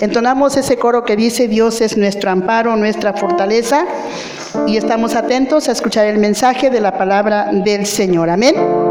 Entonamos ese coro que dice, Dios es nuestro amparo, nuestra fortaleza, y estamos atentos a escuchar el mensaje de la palabra del Señor. Amén.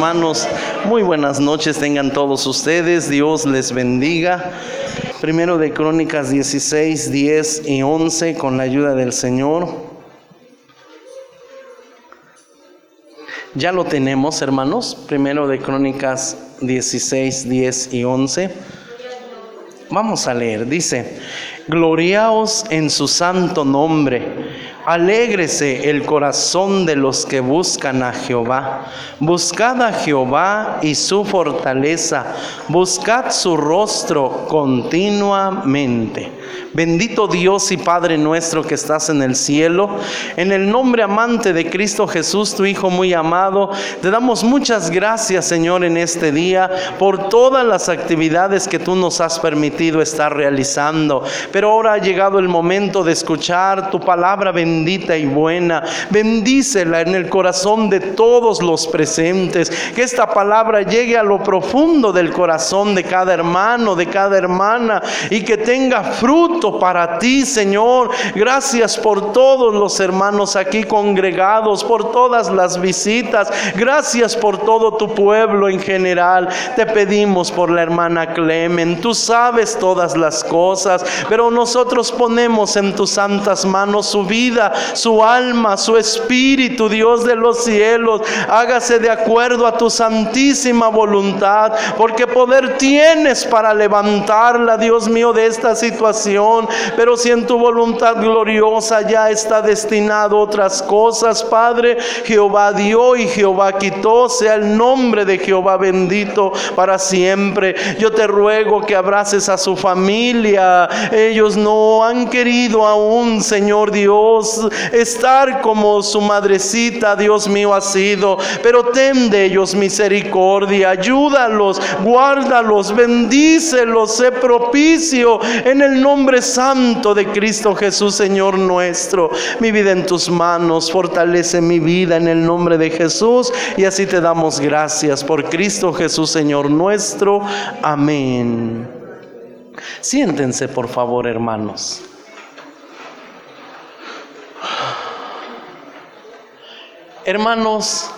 Hermanos. Muy buenas noches tengan todos ustedes. Dios les bendiga. Primero de Crónicas 16, 10 y 11 con la ayuda del Señor. Ya lo tenemos, hermanos. Primero de Crónicas 16, 10 y 11. Vamos a leer. Dice, gloriaos en su santo nombre Alégrese el corazón de los que buscan a Jehová. Buscad a Jehová y su fortaleza. Buscad su rostro continuamente. Bendito Dios y Padre nuestro que estás en el cielo, en el nombre amante de Cristo Jesús, tu Hijo muy amado, te damos muchas gracias, Señor, en este día por todas las actividades que tú nos has permitido estar realizando. Pero ahora ha llegado el momento de escuchar tu palabra bendita y buena. Bendícela en el corazón de todos los presentes. Que esta palabra llegue a lo profundo del corazón de cada hermano, de cada hermana y que tenga fruto para ti, Señor. Gracias por todos los hermanos aquí congregados, por todas las visitas. Gracias por todo tu pueblo en general. Te pedimos por la hermana Clemen. Tú sabes todas las cosas, pero nosotros ponemos en tus santas manos su vida, su alma, su espíritu, Dios de los cielos. Hágase de acuerdo a tu santísima voluntad, porque poder tienes para levantarla, Dios mío, de esta situación pero si en tu voluntad gloriosa ya está destinado otras cosas, Padre, Jehová dio y Jehová quitó, sea el nombre de Jehová bendito para siempre. Yo te ruego que abraces a su familia. Ellos no han querido aún, Señor Dios, estar como su madrecita, Dios mío, ha sido, pero ten de ellos misericordia, ayúdalos, guárdalos, bendícelos, sé propicio en el nombre Santo de Cristo Jesús, Señor nuestro. Mi vida en tus manos, fortalece mi vida en el nombre de Jesús y así te damos gracias por Cristo Jesús, Señor nuestro. Amén. Siéntense, por favor, hermanos. Hermanos,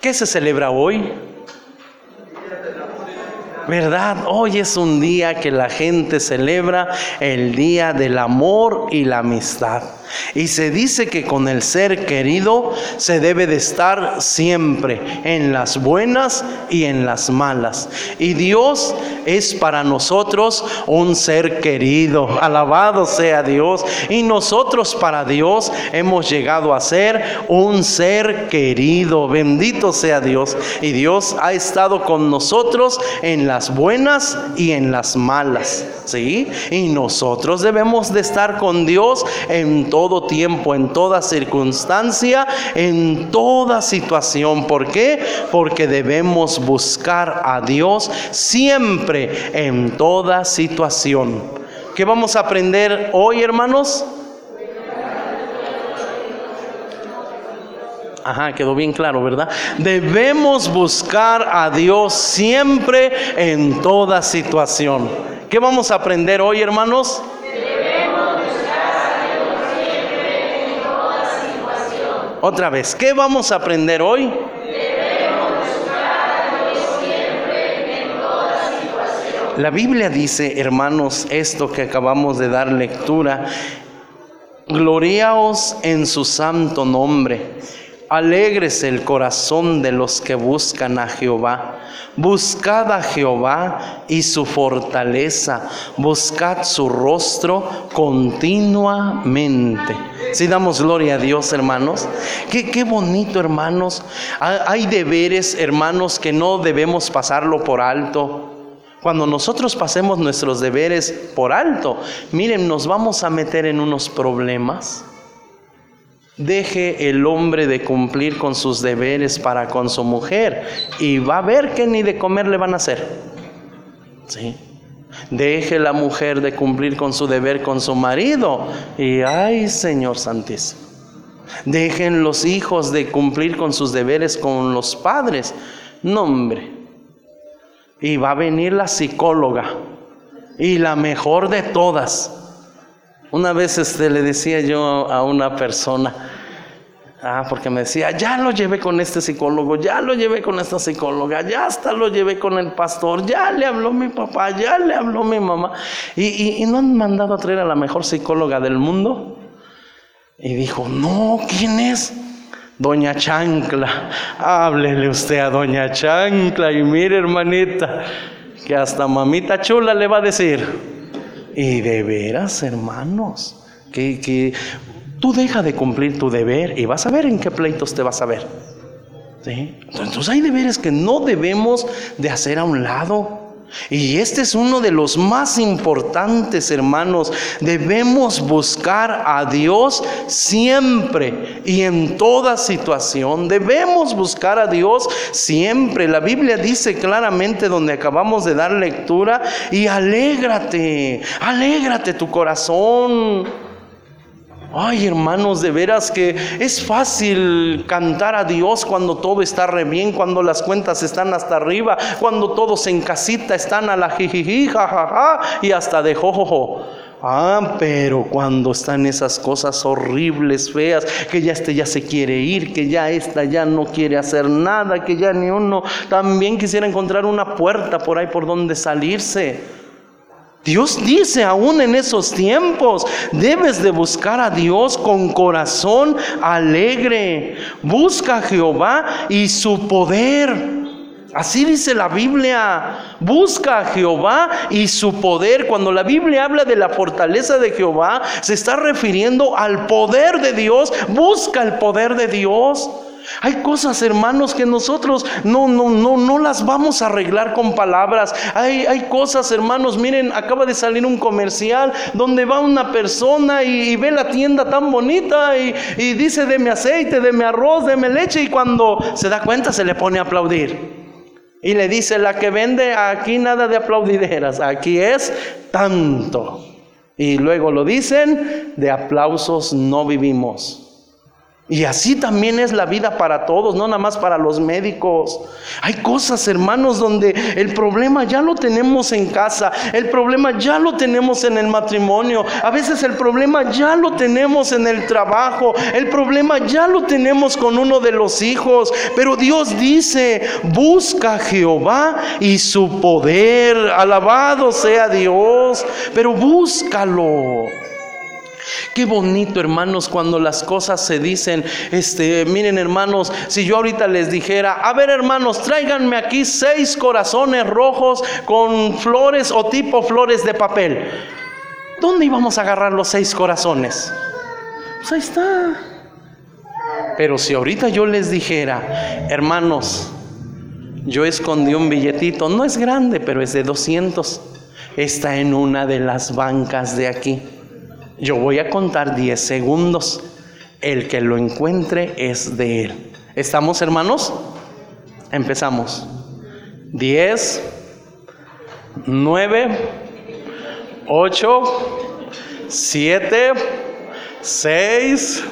¿qué se celebra hoy? ¿Verdad? Hoy es un día que la gente celebra el día del amor y la amistad. Y se dice que con el ser querido se debe de estar siempre en las buenas y en las malas. Y Dios es para nosotros un ser querido. Alabado sea Dios. Y nosotros para Dios hemos llegado a ser un ser querido. Bendito sea Dios. Y Dios ha estado con nosotros en las buenas y en las malas. ¿Sí? Y nosotros debemos de estar con Dios en todo todo tiempo, en toda circunstancia, en toda situación. ¿Por qué? Porque debemos buscar a Dios siempre, en toda situación. ¿Qué vamos a aprender hoy, hermanos? Ajá, quedó bien claro, ¿verdad? Debemos buscar a Dios siempre en toda situación. ¿Qué vamos a aprender hoy, hermanos? Otra vez, ¿qué vamos a aprender hoy? La Biblia dice, hermanos, esto que acabamos de dar lectura, gloriaos en su santo nombre Alegres el corazón de los que buscan a Jehová. Buscad a Jehová y su fortaleza. Buscad su rostro continuamente. Si damos gloria a Dios, hermanos. Qué, qué bonito, hermanos. Hay deberes, hermanos, que no debemos pasarlo por alto. Cuando nosotros pasemos nuestros deberes por alto, miren, nos vamos a meter en unos problemas. Deje el hombre de cumplir con sus deberes para con su mujer y va a ver que ni de comer le van a hacer. ¿Sí? Deje la mujer de cumplir con su deber con su marido y ay Señor Santísimo. Dejen los hijos de cumplir con sus deberes con los padres. No, hombre. Y va a venir la psicóloga y la mejor de todas una vez este, le decía yo a una persona, ah, porque me decía, ya lo llevé con este psicólogo, ya lo llevé con esta psicóloga, ya hasta lo llevé con el pastor, ya le habló mi papá, ya le habló mi mamá. Y, y no han mandado a traer a la mejor psicóloga del mundo. Y dijo, no, ¿quién es? Doña Chancla, háblele usted a Doña Chancla y mire hermanita, que hasta mamita chula le va a decir. Y de veras, hermanos, que, que tú deja de cumplir tu deber y vas a ver en qué pleitos te vas a ver. ¿Sí? Entonces hay deberes que no debemos de hacer a un lado. Y este es uno de los más importantes, hermanos. Debemos buscar a Dios siempre y en toda situación. Debemos buscar a Dios siempre. La Biblia dice claramente donde acabamos de dar lectura, y alégrate, alégrate tu corazón. Ay, hermanos, de veras que es fácil cantar a Dios cuando todo está re bien, cuando las cuentas están hasta arriba, cuando todos en casita están a la jijiji, jajaja y hasta de jojojo. Ah, pero cuando están esas cosas horribles, feas, que ya este ya se quiere ir, que ya esta ya no quiere hacer nada, que ya ni uno también quisiera encontrar una puerta por ahí por donde salirse. Dios dice aún en esos tiempos, debes de buscar a Dios con corazón alegre. Busca a Jehová y su poder. Así dice la Biblia, busca a Jehová y su poder. Cuando la Biblia habla de la fortaleza de Jehová, se está refiriendo al poder de Dios. Busca el poder de Dios. Hay cosas, hermanos, que nosotros no, no, no, no las vamos a arreglar con palabras. Hay, hay cosas, hermanos, miren, acaba de salir un comercial donde va una persona y, ve la tienda tan bonita y, y dice, deme aceite, deme arroz, deme leche y cuando se da cuenta se le pone a aplaudir. Y le dice, la que vende aquí nada de aplaudideras, aquí es tanto. Y luego lo dicen, de aplausos no vivimos. Y así también es la vida para todos, no nada más para los médicos. Hay cosas, hermanos, donde el problema ya lo tenemos en casa, el problema ya lo tenemos en el matrimonio, a veces el problema ya lo tenemos en el trabajo, el problema ya lo tenemos con uno de los hijos. Pero Dios dice, busca a Jehová y su poder, alabado sea Dios, pero búscalo. Qué bonito, hermanos, cuando las cosas se dicen, este, miren, hermanos, si yo ahorita les dijera, a ver, hermanos, tráiganme aquí seis corazones rojos con flores o tipo flores de papel. ¿Dónde íbamos a agarrar los seis corazones? Pues ahí está. Pero si ahorita yo les dijera, hermanos, yo escondí un billetito, no es grande, pero es de 200. Está en una de las bancas de aquí. Yo voy a contar 10 segundos. El que lo encuentre es de él. ¿Estamos hermanos? Empezamos. 10, 9, 8, 7, 6,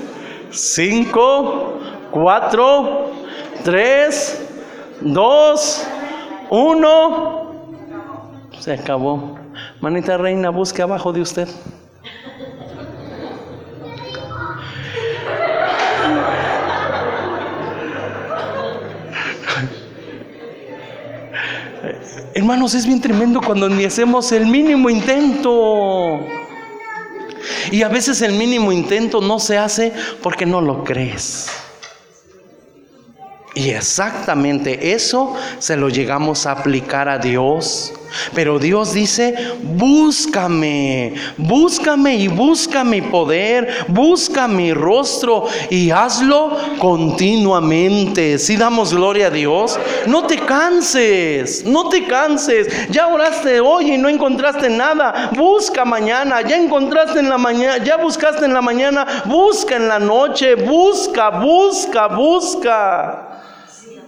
5, 4, 3, 2, 1. Se acabó. Manita reina, busque abajo de usted. Hermanos, es bien tremendo cuando ni hacemos el mínimo intento. Y a veces el mínimo intento no se hace porque no lo crees. Y exactamente eso se lo llegamos a aplicar a Dios. Pero Dios dice, búscame, búscame y busca mi poder, busca mi rostro y hazlo continuamente. Si damos gloria a Dios, no te canses, no te canses. Ya oraste hoy y no encontraste nada, busca mañana, ya encontraste en la mañana, ya buscaste en la mañana, busca en la noche, busca, busca, busca.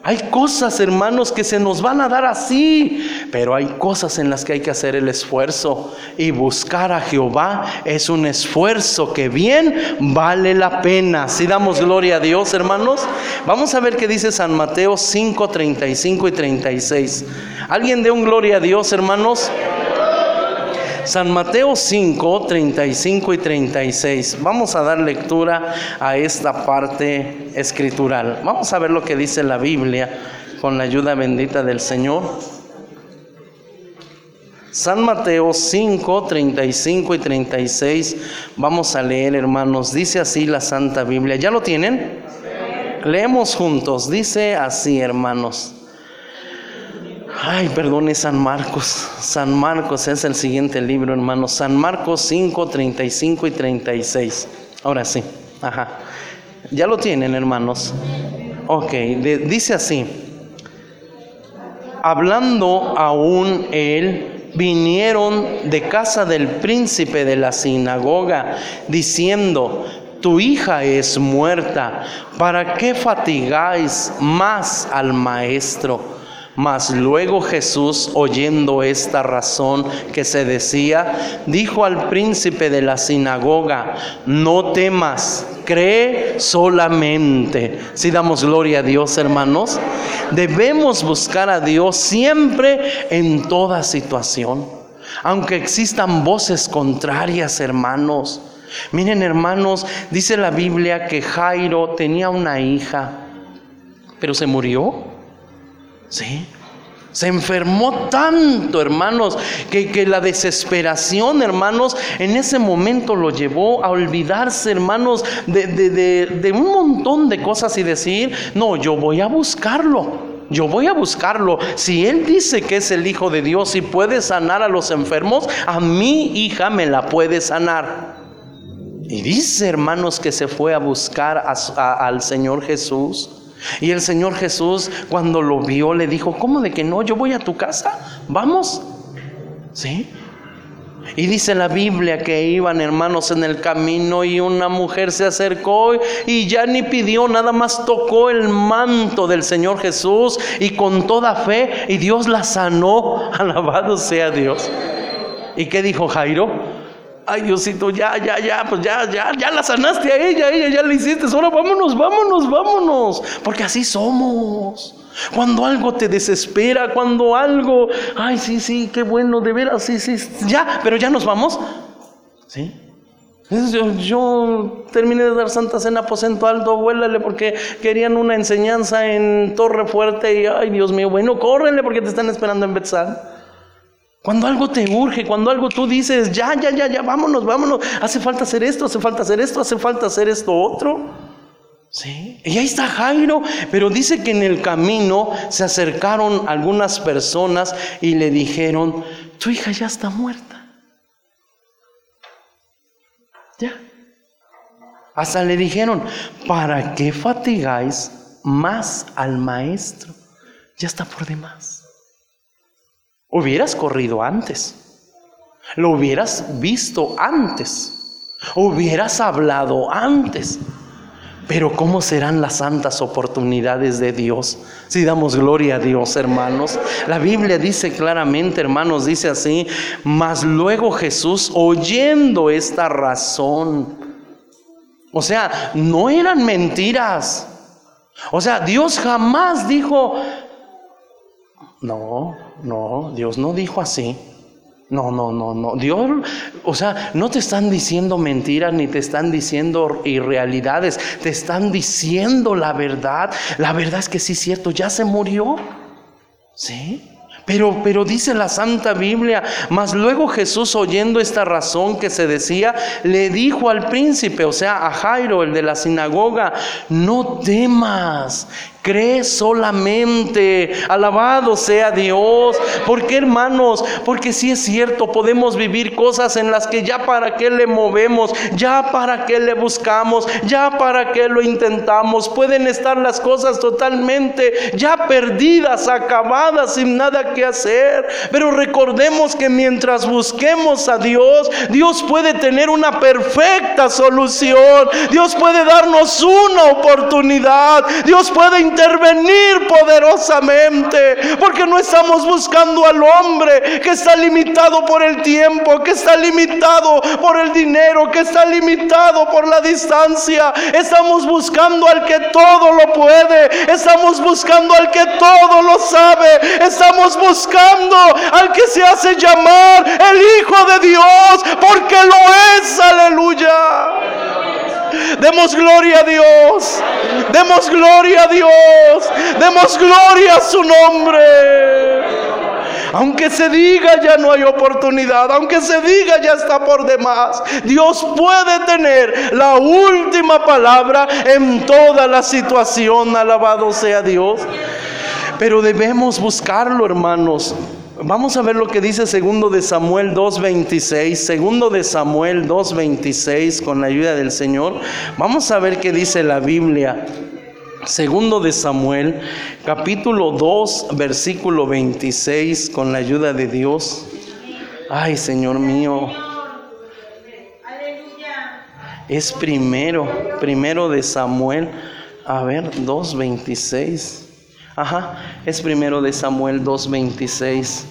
Hay cosas, hermanos, que se nos van a dar así, pero hay cosas en las que hay que hacer el esfuerzo. Y buscar a Jehová es un esfuerzo que bien vale la pena. Si damos gloria a Dios, hermanos, vamos a ver qué dice San Mateo 5, 35 y 36. ¿Alguien de un gloria a Dios, hermanos? San Mateo 5, 35 y 36. Vamos a dar lectura a esta parte escritural. Vamos a ver lo que dice la Biblia con la ayuda bendita del Señor. San Mateo 5, 35 y 36. Vamos a leer, hermanos. Dice así la Santa Biblia. ¿Ya lo tienen? Leemos juntos. Dice así, hermanos. Ay, perdone San Marcos. San Marcos es el siguiente libro, hermanos. San Marcos 5, 35 y 36. Ahora sí. Ajá. Ya lo tienen, hermanos. Ok, dice así. Hablando aún él, vinieron de casa del príncipe de la sinagoga, diciendo, tu hija es muerta, ¿para qué fatigáis más al maestro? Mas luego Jesús, oyendo esta razón que se decía, dijo al príncipe de la sinagoga, no temas, cree solamente. Si damos gloria a Dios, hermanos, debemos buscar a Dios siempre en toda situación, aunque existan voces contrarias, hermanos. Miren, hermanos, dice la Biblia que Jairo tenía una hija, pero se murió. ¿Sí? Se enfermó tanto, hermanos, que, la desesperación, hermanos, en ese momento lo llevó a olvidarse, hermanos, de, de, un montón de cosas y decir, no, yo voy a buscarlo. Yo voy a buscarlo. Si Él dice que es el Hijo de Dios y puede sanar a los enfermos, a mi hija me la puede sanar. Y dice, hermanos, que se fue a buscar al Señor Jesús. Y el Señor Jesús cuando lo vio le dijo, ¿cómo de que no? Yo voy a tu casa, vamos. ¿Sí? Y dice la Biblia que iban hermanos en el camino y una mujer se acercó y ya ni pidió, nada más tocó el manto del Señor Jesús y con toda fe y Dios la sanó, alabado sea Dios. ¿Y qué dijo Jairo? Ay, Diosito, ya, ya, ya, pues ya, ya, ya la sanaste a ella, ella ya la hiciste. Ahora vámonos, vámonos, vámonos. Porque así somos. Cuando algo te desespera, cuando algo, ay, sí, sí, qué bueno, de veras, sí, sí, ya, pero ya nos vamos. ¿Sí? Yo, yo, terminé de dar Santa Cena aposento alto, vuélale porque querían una enseñanza en Torre Fuerte y ay Dios mío, bueno, córrenle porque te están esperando en Betzal. Cuando algo te urge, cuando algo tú dices, ya, ya, ya, ya, vámonos, vámonos, hace falta hacer esto, hace falta hacer esto, hace falta hacer esto otro. Sí, y ahí está Jairo, pero dice que en el camino se acercaron algunas personas y le dijeron, tu hija ya está muerta. Ya. Hasta le dijeron, ¿para qué fatigáis más al maestro? Ya está por demás. Hubieras corrido antes. Lo hubieras visto antes. Hubieras hablado antes. Pero ¿cómo serán las santas oportunidades de Dios? Si damos gloria a Dios, hermanos. La Biblia dice claramente, hermanos, dice así, mas luego Jesús, oyendo esta razón, o sea, no eran mentiras. O sea, Dios jamás dijo, no, no, Dios no dijo así. No, no, no, no. Dios, o sea, no te están diciendo mentiras ni te están diciendo irrealidades, te están diciendo la verdad. La verdad es que sí es cierto, ya se murió. ¿Sí? Pero, pero dice la Santa Biblia, mas luego Jesús oyendo esta razón que se decía, le dijo al príncipe, o sea, a Jairo, el de la sinagoga, no temas, Cree solamente, alabado sea Dios. porque hermanos? Porque si es cierto, podemos vivir cosas en las que ya para qué le movemos, ya para qué le buscamos, ya para qué lo intentamos. Pueden estar las cosas totalmente ya perdidas, acabadas, sin nada que hacer. Pero recordemos que mientras busquemos a Dios, Dios puede tener una perfecta solución. Dios puede darnos una oportunidad. Dios puede intervenir poderosamente, porque no estamos buscando al hombre que está limitado por el tiempo, que está limitado por el dinero, que está limitado por la distancia. Estamos buscando al que todo lo puede, estamos buscando al que todo lo sabe, estamos buscando al que se hace llamar el Hijo de Dios, porque lo es, aleluya. Demos gloria a Dios. Demos gloria a Dios. Demos gloria a su nombre. Aunque se diga ya no hay oportunidad, aunque se diga ya está por demás, Dios puede tener la última palabra en toda la situación. Alabado sea Dios. Pero debemos buscarlo, hermanos. Vamos a ver lo que dice segundo de Samuel 2:26, segundo de Samuel 2:26 con la ayuda del Señor. Vamos a ver qué dice la Biblia. Segundo de Samuel, capítulo 2, versículo 26 con la ayuda de Dios. Ay, Señor mío. Es primero, primero de Samuel. A ver, 2:26. Ajá, es primero de Samuel 2.26.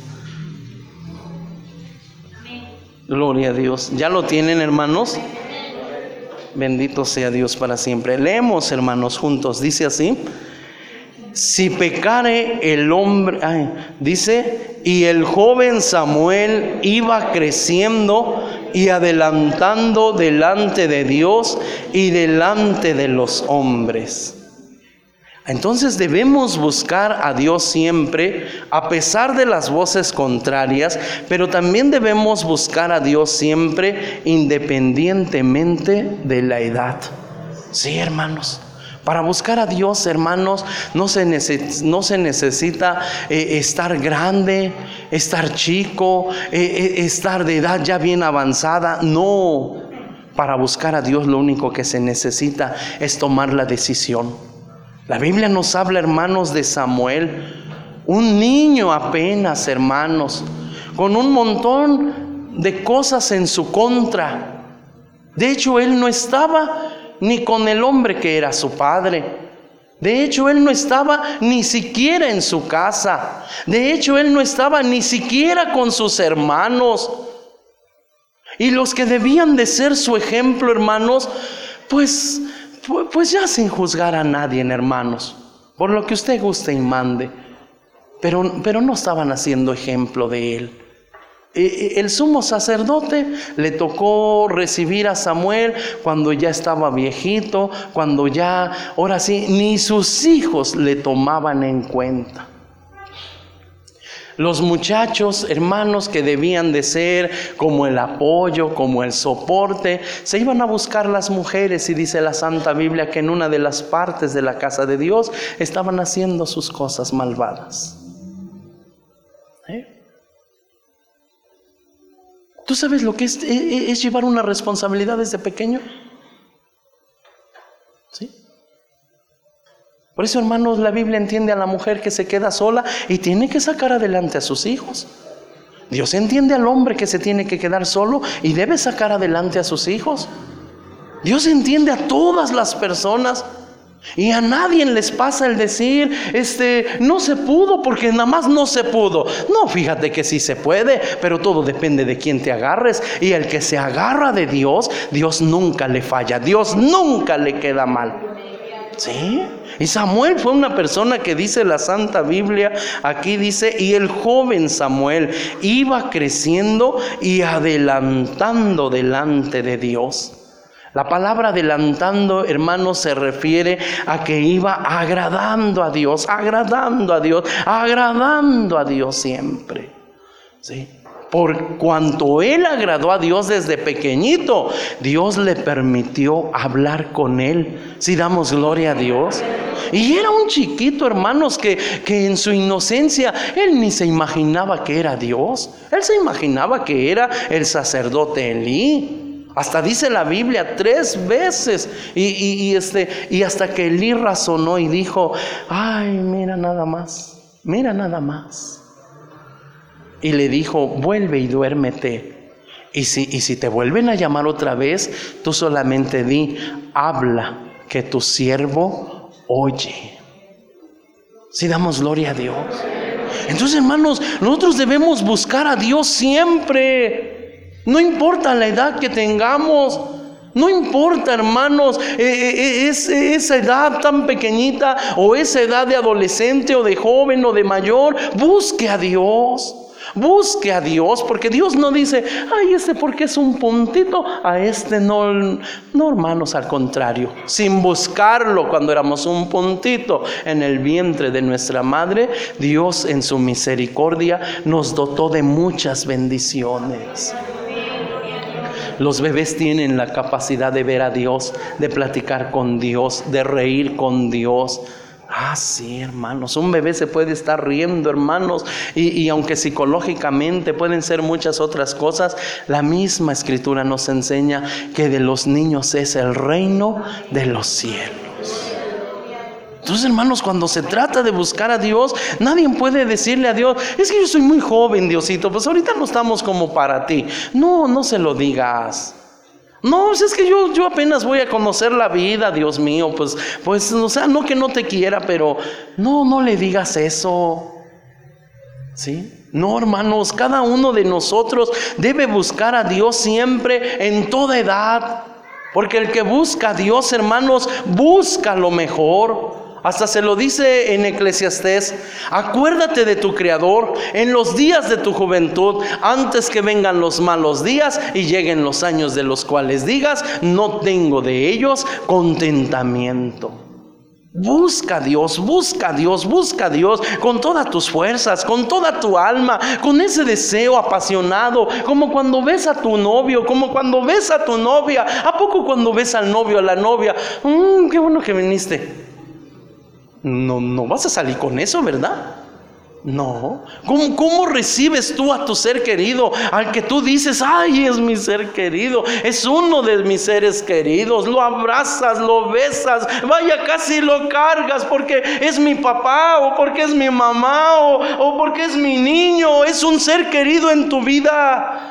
Gloria a Dios. ¿Ya lo tienen, hermanos? Bendito sea Dios para siempre. Leemos, hermanos, juntos. Dice así. Si pecare el hombre, dice, y el joven Samuel iba creciendo y adelantando delante de Dios y delante de los hombres. Entonces debemos buscar a Dios siempre, a pesar de las voces contrarias, pero también debemos buscar a Dios siempre independientemente de la edad. Sí, hermanos. Para buscar a Dios, hermanos, no se, no se necesita eh, estar grande, estar chico, eh, eh, estar de edad ya bien avanzada. No, para buscar a Dios lo único que se necesita es tomar la decisión. La Biblia nos habla, hermanos, de Samuel, un niño apenas, hermanos, con un montón de cosas en su contra. De hecho, él no estaba ni con el hombre que era su padre. De hecho, él no estaba ni siquiera en su casa. De hecho, él no estaba ni siquiera con sus hermanos. Y los que debían de ser su ejemplo, hermanos, pues pues ya sin juzgar a nadie, hermanos, por lo que usted guste y mande, pero, pero no estaban haciendo ejemplo de él. E, e, el sumo sacerdote le tocó recibir a Samuel cuando ya estaba viejito, cuando ya, ahora sí, ni sus hijos le tomaban en cuenta. Los muchachos, hermanos que debían de ser como el apoyo, como el soporte, se iban a buscar las mujeres y dice la Santa Biblia que en una de las partes de la casa de Dios estaban haciendo sus cosas malvadas. ¿Eh? ¿Tú sabes lo que es, e, e, es llevar una responsabilidad desde pequeño? Por eso, hermanos, la Biblia entiende a la mujer que se queda sola y tiene que sacar adelante a sus hijos. Dios entiende al hombre que se tiene que quedar solo y debe sacar adelante a sus hijos. Dios entiende a todas las personas. Y a nadie les pasa el decir, este, no se pudo porque nada más no se pudo. No, fíjate que sí se puede, pero todo depende de quién te agarres. Y el que se agarra de Dios, Dios nunca le falla, Dios nunca le queda mal. ¿Sí? Y Samuel fue una persona que dice la Santa Biblia, aquí dice, y el joven Samuel iba creciendo y adelantando delante de Dios. La palabra adelantando, hermanos, se refiere a que iba agradando a Dios, agradando a Dios, agradando a Dios siempre. ¿Sí? Por cuanto él agradó a Dios desde pequeñito, Dios le permitió hablar con él. Si damos gloria a Dios. Y era un chiquito, hermanos, que, que en su inocencia él ni se imaginaba que era Dios. Él se imaginaba que era el sacerdote Elí. Hasta dice la Biblia tres veces. Y, este, y hasta que Elí razonó y dijo, ay, mira nada más, mira nada más. Y le dijo, vuelve y duérmete. Y si, y si te vuelven a llamar otra vez, tú solamente di, habla, que tu siervo oye. Si damos gloria a Dios. Entonces, hermanos, nosotros debemos buscar a Dios siempre. No importa la edad que tengamos. No importa, hermanos, eh, eh, eh, esa edad tan pequeñita o esa edad de adolescente o de joven o de mayor. Busque a Dios. Busque a Dios, porque Dios no dice, ay, este porque es un puntito, a este no, no, hermanos, al contrario, sin buscarlo cuando éramos un puntito en el vientre de nuestra madre, Dios en su misericordia nos dotó de muchas bendiciones. Los bebés tienen la capacidad de ver a Dios, de platicar con Dios, de reír con Dios. Ah, sí, hermanos, un bebé se puede estar riendo, hermanos, y, y, aunque psicológicamente pueden ser muchas otras cosas, la misma escritura nos enseña que de los niños es el reino de los cielos. Entonces, hermanos, cuando se trata de buscar a Dios, nadie puede decirle a Dios, es que yo soy muy joven, Diosito, pues ahorita no estamos como para ti. No, no se lo digas. No, es que yo, yo apenas voy a conocer la vida, Dios mío, pues, pues, o sea, no que no te quiera, pero no, no le digas eso. ¿Sí? No, hermanos, cada uno de nosotros debe buscar a Dios siempre, en toda edad. Porque el que busca a Dios, hermanos, busca lo mejor. Hasta se lo dice en Eclesiastés, acuérdate de tu Creador en los días de tu juventud, antes que vengan los malos días y lleguen los años de los cuales digas, no tengo de ellos contentamiento. Busca a Dios, busca a Dios, busca a Dios con todas tus fuerzas, con toda tu alma, con ese deseo apasionado, como cuando ves a tu novio, como cuando ves a tu novia. ¿A poco cuando ves al novio, a la novia? Mmm, qué bueno que viniste. No, no vas a salir con eso, ¿verdad? No. ¿Cómo, ¿Cómo, recibes tú a tu ser querido? Al que tú dices, ay, es mi ser querido, es uno de mis seres queridos. Lo abrazas, lo besas, vaya, casi lo cargas porque es mi papá o porque es mi mamá o, o porque es mi niño. Es un ser querido en tu vida.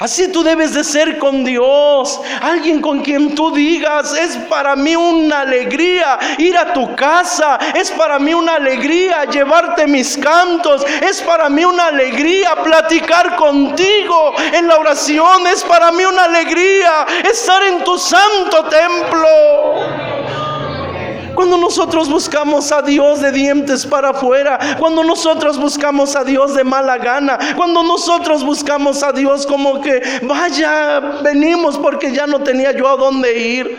Así tú debes de ser con Dios. Alguien con quien tú digas, es para mí una alegría ir a tu casa. Es para mí una alegría llevarte mis cantos. Es para mí una alegría platicar contigo en la oración. Es para mí una alegría estar en tu santo templo. Cuando nosotros buscamos a Dios de dientes para afuera, cuando nosotros buscamos a Dios de mala gana, cuando nosotros buscamos a Dios como que, vaya, venimos porque ya no tenía yo a dónde ir,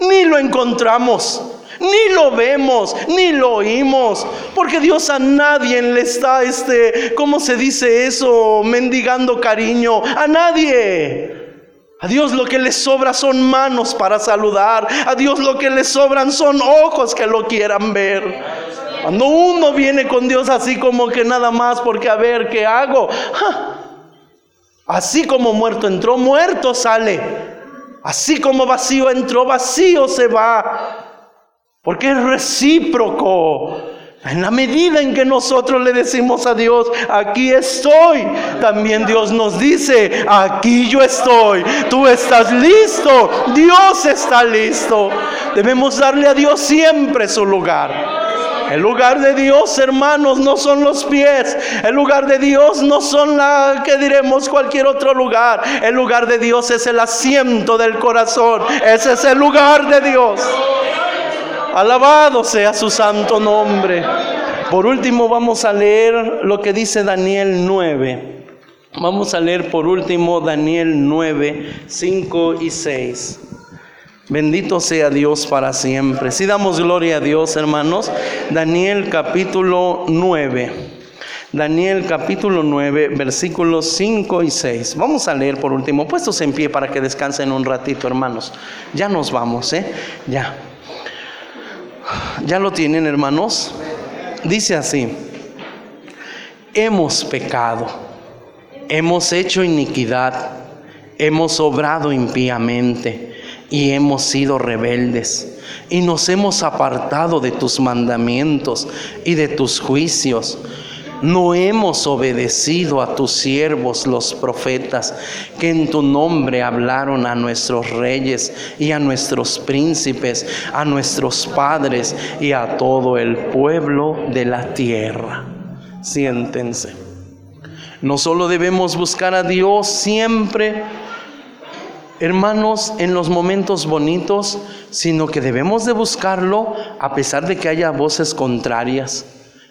ni lo encontramos. Ni lo vemos, ni lo oímos, porque Dios a nadie le está, este, ¿cómo se dice eso? Mendigando cariño, a nadie. A Dios lo que le sobra son manos para saludar. A Dios lo que le sobran son ojos que lo quieran ver. Cuando uno viene con Dios así como que nada más porque a ver qué hago. Así como muerto entró, muerto sale. Así como vacío entró, vacío se va. Porque es recíproco. En la medida en que nosotros le decimos a Dios, aquí estoy, también Dios nos dice, aquí yo estoy, tú estás listo, Dios está listo. Debemos darle a Dios siempre su lugar. El lugar de Dios, hermanos, no son los pies. El lugar de Dios no son la que diremos cualquier otro lugar. El lugar de Dios es el asiento del corazón. Ese es el lugar de Dios. Alabado sea su santo nombre. Por último vamos a leer lo que dice Daniel 9. Vamos a leer por último Daniel 9, 5 y 6. Bendito sea Dios para siempre. Si damos gloria a Dios, hermanos. Daniel capítulo 9. Daniel capítulo 9, versículos 5 y 6. Vamos a leer por último. Puestos en pie para que descansen un ratito, hermanos. Ya nos vamos, ¿eh? Ya. ¿Ya lo tienen, hermanos? Dice así. Hemos pecado. Hemos hecho iniquidad. Hemos obrado impíamente y hemos sido rebeldes y nos hemos apartado de tus mandamientos y de tus juicios. No hemos obedecido a tus siervos los profetas que en tu nombre hablaron a nuestros reyes y a nuestros príncipes, a nuestros padres y a todo el pueblo de la tierra. Siéntense. No solo debemos buscar a Dios siempre, hermanos, en los momentos bonitos, sino que debemos de buscarlo a pesar de que haya voces contrarias.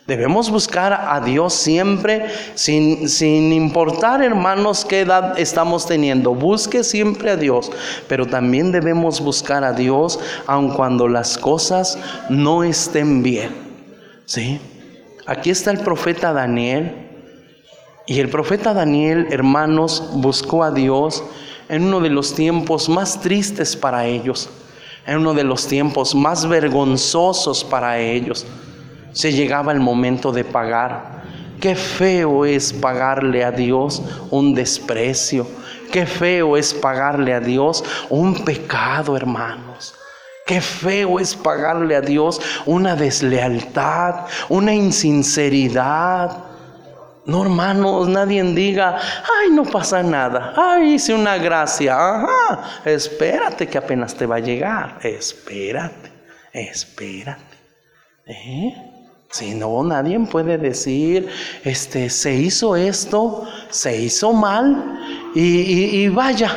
Debemos buscar a Dios siempre, sin, sin, importar, hermanos, qué edad estamos teniendo. Busque siempre a Dios, pero también debemos buscar a Dios aun cuando las cosas no estén bien. ¿Sí? Aquí está el profeta Daniel. Y el profeta Daniel, hermanos, buscó a Dios en uno de los tiempos más tristes para ellos, en uno de los tiempos más vergonzosos para ellos. Se llegaba el momento de pagar. Qué feo es pagarle a Dios un desprecio. Qué feo es pagarle a Dios un pecado, hermanos. Qué feo es pagarle a Dios una deslealtad, una insinceridad no, hermanos, nadie diga, ay, no pasa nada, ay, hice una gracia, ajá, espérate que apenas te va a llegar, espérate, espérate. ¿Eh? Si no, nadie puede decir, este, se hizo esto, se hizo mal y, vaya,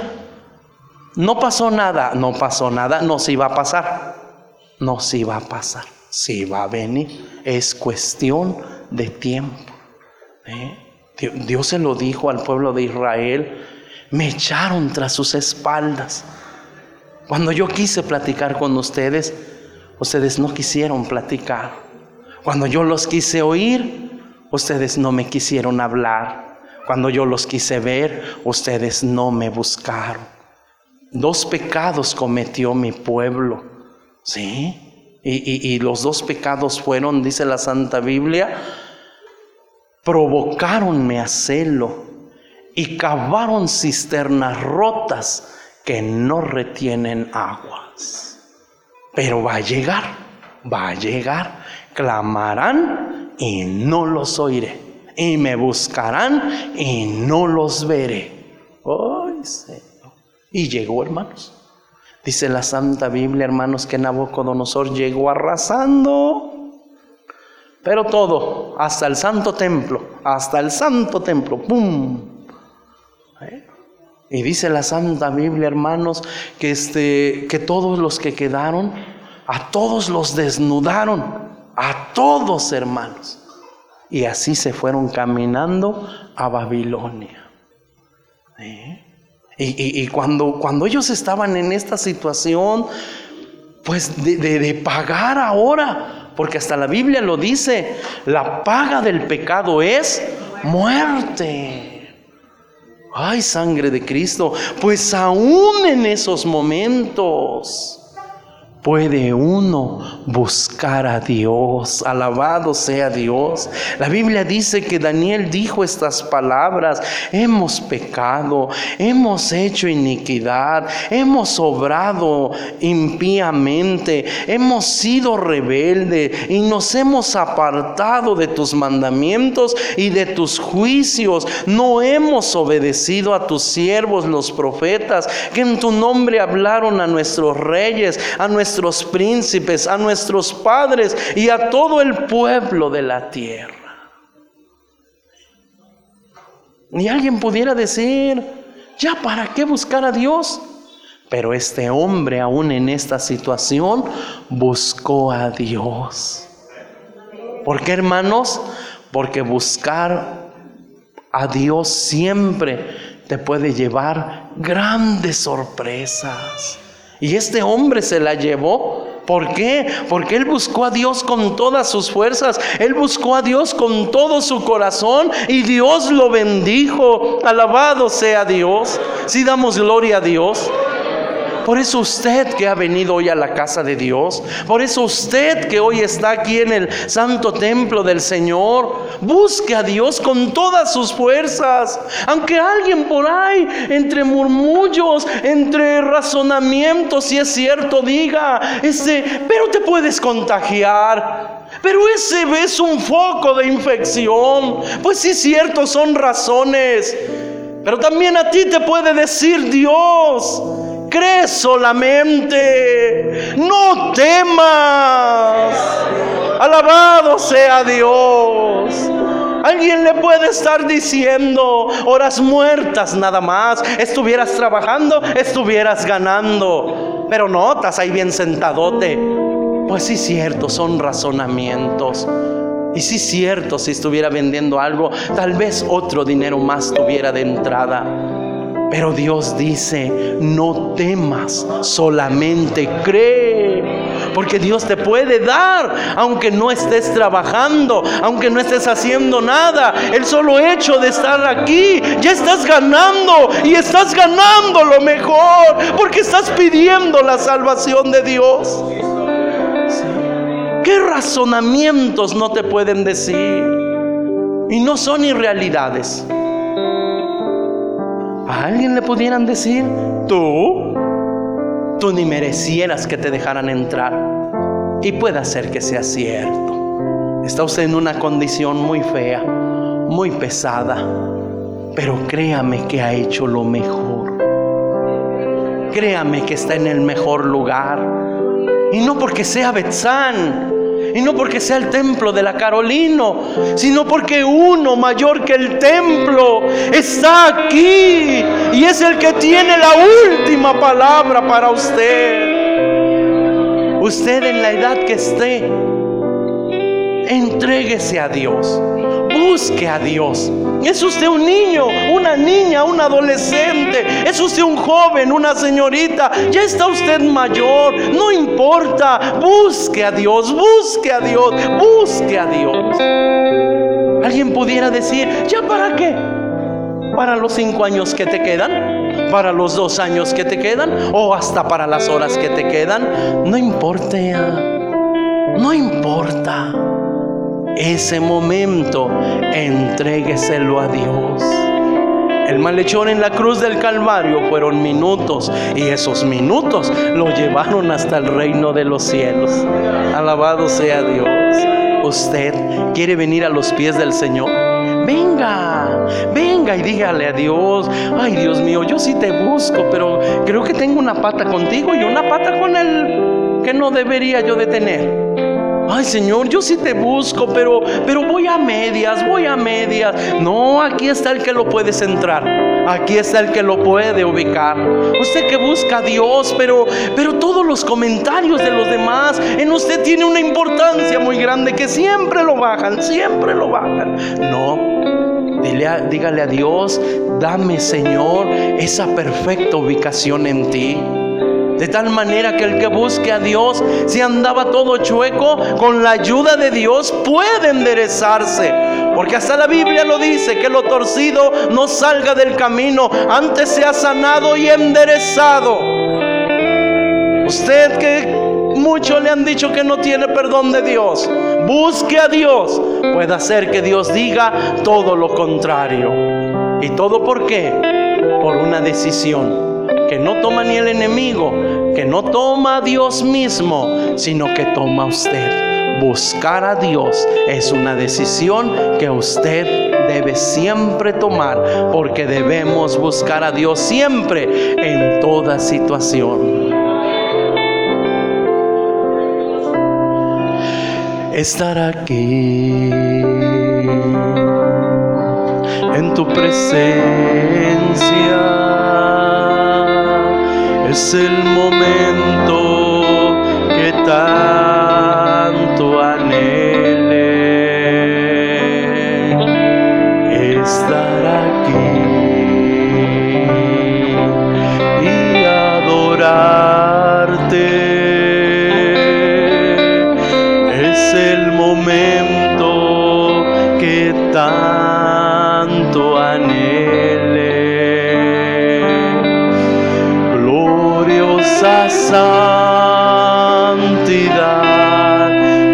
no pasó nada, no pasó nada, no se iba a pasar, no se iba a pasar, sí va a venir, es cuestión de tiempo. ¿Eh? Dios se lo dijo al pueblo de Israel. Me echaron tras sus espaldas. Cuando yo quise platicar con ustedes, ustedes no quisieron platicar. Cuando yo los quise oír, ustedes no me quisieron hablar. Cuando yo los quise ver, ustedes no me buscaron. Dos pecados cometió mi pueblo. ¿Sí? Y, y los dos pecados fueron, dice la Santa Biblia, provocaronme a celo y cavaron cisternas rotas que no retienen aguas. Pero va a llegar, va a llegar, clamarán y no los oiré, y me buscarán y no los veré. ¡Ay, Señor! Y llegó, hermanos. Dice la Santa Biblia, hermanos, que Nabucodonosor llegó arrasando pero todo, hasta el santo templo, hasta el santo templo, ¡pum! ¿Eh? Y dice la Santa Biblia, hermanos, que, este, que todos los que quedaron, a todos los desnudaron, a todos hermanos. Y así se fueron caminando a Babilonia. ¿Eh? Y, cuando, cuando ellos estaban en esta situación, pues de, de pagar ahora porque hasta la Biblia lo dice, la paga del pecado es muerte. Ay, sangre de Cristo, pues aún en esos momentos puede uno buscar a Dios. Alabado sea Dios. La Biblia dice que Daniel dijo estas palabras, hemos pecado, hemos hecho iniquidad, hemos obrado impíamente, hemos sido rebeldes y nos hemos apartado de tus mandamientos y de tus juicios. No hemos obedecido a tus siervos los profetas que en tu nombre hablaron a nuestros reyes, a nuestros nuestros príncipes, a nuestros padres y a todo el pueblo de la tierra. Ni alguien pudiera decir, ya para qué buscar a Dios. Pero este hombre aún en esta situación buscó a Dios. ¿Por qué hermanos? Porque buscar a Dios siempre te puede llevar grandes sorpresas Y este hombre se la llevó. ¿Por qué? Porque él buscó a Dios con todas sus fuerzas. Él buscó a Dios con todo su corazón y Dios lo bendijo. Alabado sea Dios. Si damos gloria a Dios. Por eso usted que ha venido hoy a la casa de Dios, por eso usted que hoy está aquí en el santo templo del Señor, busque a Dios con todas sus fuerzas. Aunque alguien por ahí, entre murmullos, entre razonamientos, si es cierto, diga, ese, pero te puedes contagiar. Pero ese es un foco de infección. Pues sí, cierto, son razones. Pero también a ti te puede decir Dios, Cree solamente, no temas. Alabado sea Dios. Alguien le puede estar diciendo horas muertas nada más. Estuvieras trabajando, estuvieras ganando. Pero no, estás ahí bien sentadote. Pues sí, cierto, son razonamientos. Y sí, cierto, si estuviera vendiendo algo, tal vez otro dinero más tuviera de entrada. Pero Dios dice, no temas, solamente cree. Porque Dios te puede dar, aunque no estés trabajando, aunque no estés haciendo nada. El solo hecho de estar aquí, ya estás ganando y estás ganando lo mejor, porque estás pidiendo la salvación de Dios. ¿Qué razonamientos no te pueden decir? Y no son irrealidades. A alguien le pudieran decir, tú, tú ni merecieras que te dejaran entrar. Y puede ser que sea cierto. Está usted en una condición muy fea, muy pesada, pero créame que ha hecho lo mejor. Créame que está en el mejor lugar. Y no porque sea Betzán, y no porque sea el templo de la Carolino, sino porque uno mayor que el templo está aquí y es el que tiene la última palabra para usted. Usted en la edad que esté, entréguese a Dios. Busque a Dios. ¿Es usted un niño, una niña, un adolescente? ¿Es usted un joven, una señorita? ¿Ya está usted mayor? No importa. Busque a Dios, busque a Dios, busque a Dios. Alguien pudiera decir, ¿ya para qué? ¿Para los cinco años que te quedan? ¿Para los dos años que te quedan? ¿O hasta para las horas que te quedan? No importa. No importa ese momento, entrégueselo a Dios. El malhechor en la cruz del Calvario fueron minutos y esos minutos lo llevaron hasta el reino de los cielos. Alabado sea Dios. ¿Usted quiere venir a los pies del Señor? Venga, venga y dígale a Dios, ay Dios mío, yo sí te busco, pero creo que tengo una pata contigo y una pata con él que no debería yo de tener. Ay Señor, yo sí te busco, pero, pero voy a medias, voy a medias. No, aquí está el que lo puede centrar. Aquí está el que lo puede ubicar. Usted que busca a Dios, pero, pero todos los comentarios de los demás en usted tiene una importancia muy grande que siempre lo bajan, siempre lo bajan. No, dile dígale a Dios, dame Señor esa perfecta ubicación en ti. De tal manera que el que busque a Dios, si andaba todo chueco, con la ayuda de Dios puede enderezarse. Porque hasta la Biblia lo dice, que lo torcido no salga del camino, antes sea sanado y enderezado. Usted que muchos le han dicho que no tiene perdón de Dios, busque a Dios. Puede hacer que Dios diga todo lo contrario. ¿Y todo por qué? Por una decisión que no toma ni el enemigo, que no toma a Dios mismo, sino que toma usted. Buscar a Dios es una decisión que usted debe siempre tomar, porque debemos buscar a Dios siempre en toda situación. Estar aquí en tu presencia es el momento que tanto santidad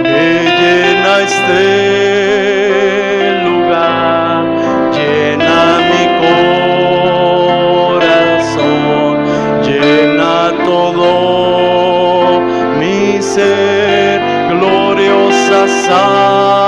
que llena este lugar, llena mi corazón, llena todo mi ser, gloriosa santidad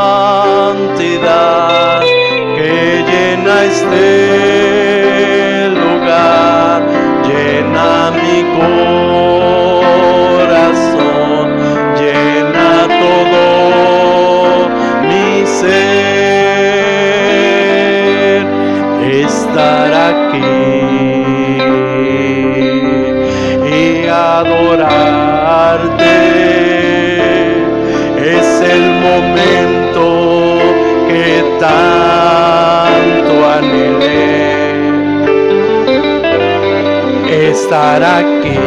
estar aquí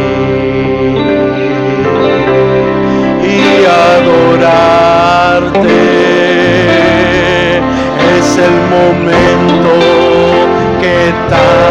y adorarte. Es el momento que tanto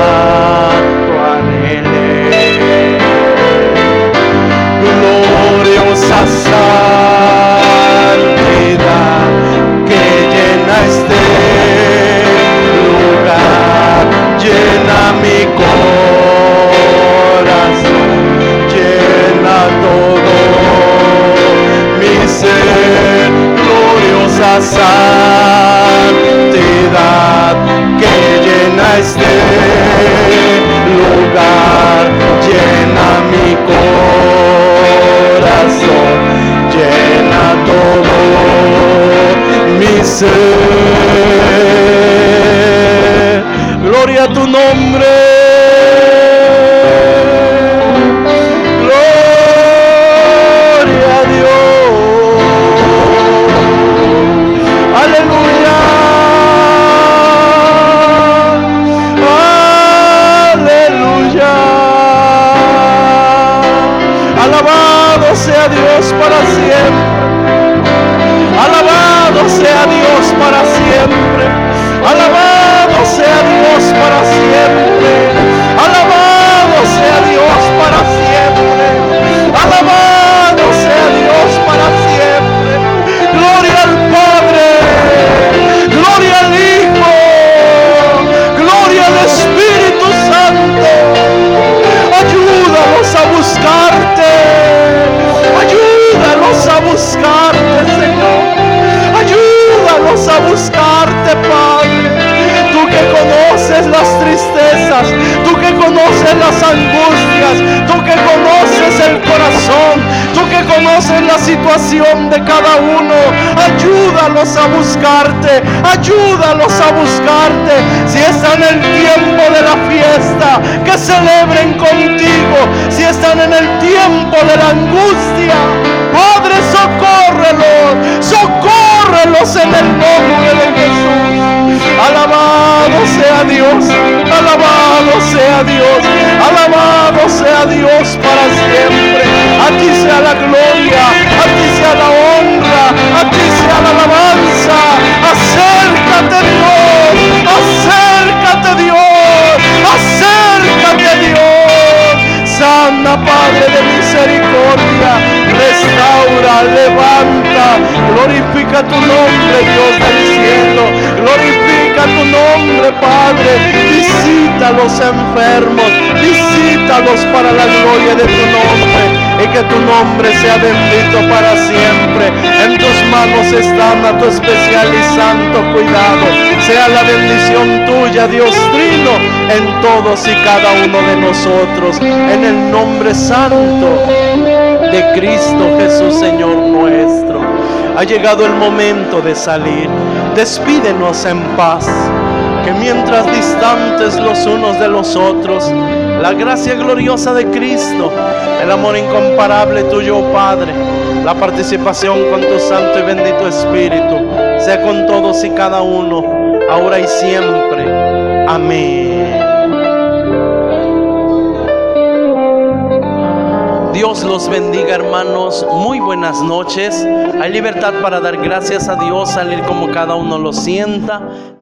glorifica tu nombre, Dios del cielo, glorifica tu nombre, Padre, visita a los enfermos, visítalos para la gloria de tu nombre y que tu nombre sea bendito para siempre. En tus manos están a tu especial y santo cuidado. Sea la bendición tuya, Dios Trino, en todos y cada uno de nosotros. En el nombre santo de Cristo Jesús, Señor nuestro. Ha llegado el momento de salir. Despídenos en paz. Que mientras distantes los unos de los otros, la gracia gloriosa de Cristo, el amor incomparable tuyo, oh Padre, la participación con tu Santo y bendito Espíritu, sea con todos y cada uno, ahora y siempre. Amén. Dios los bendiga hermanos, muy buenas noches. Hay libertad para dar gracias a Dios, salir como cada uno lo sienta.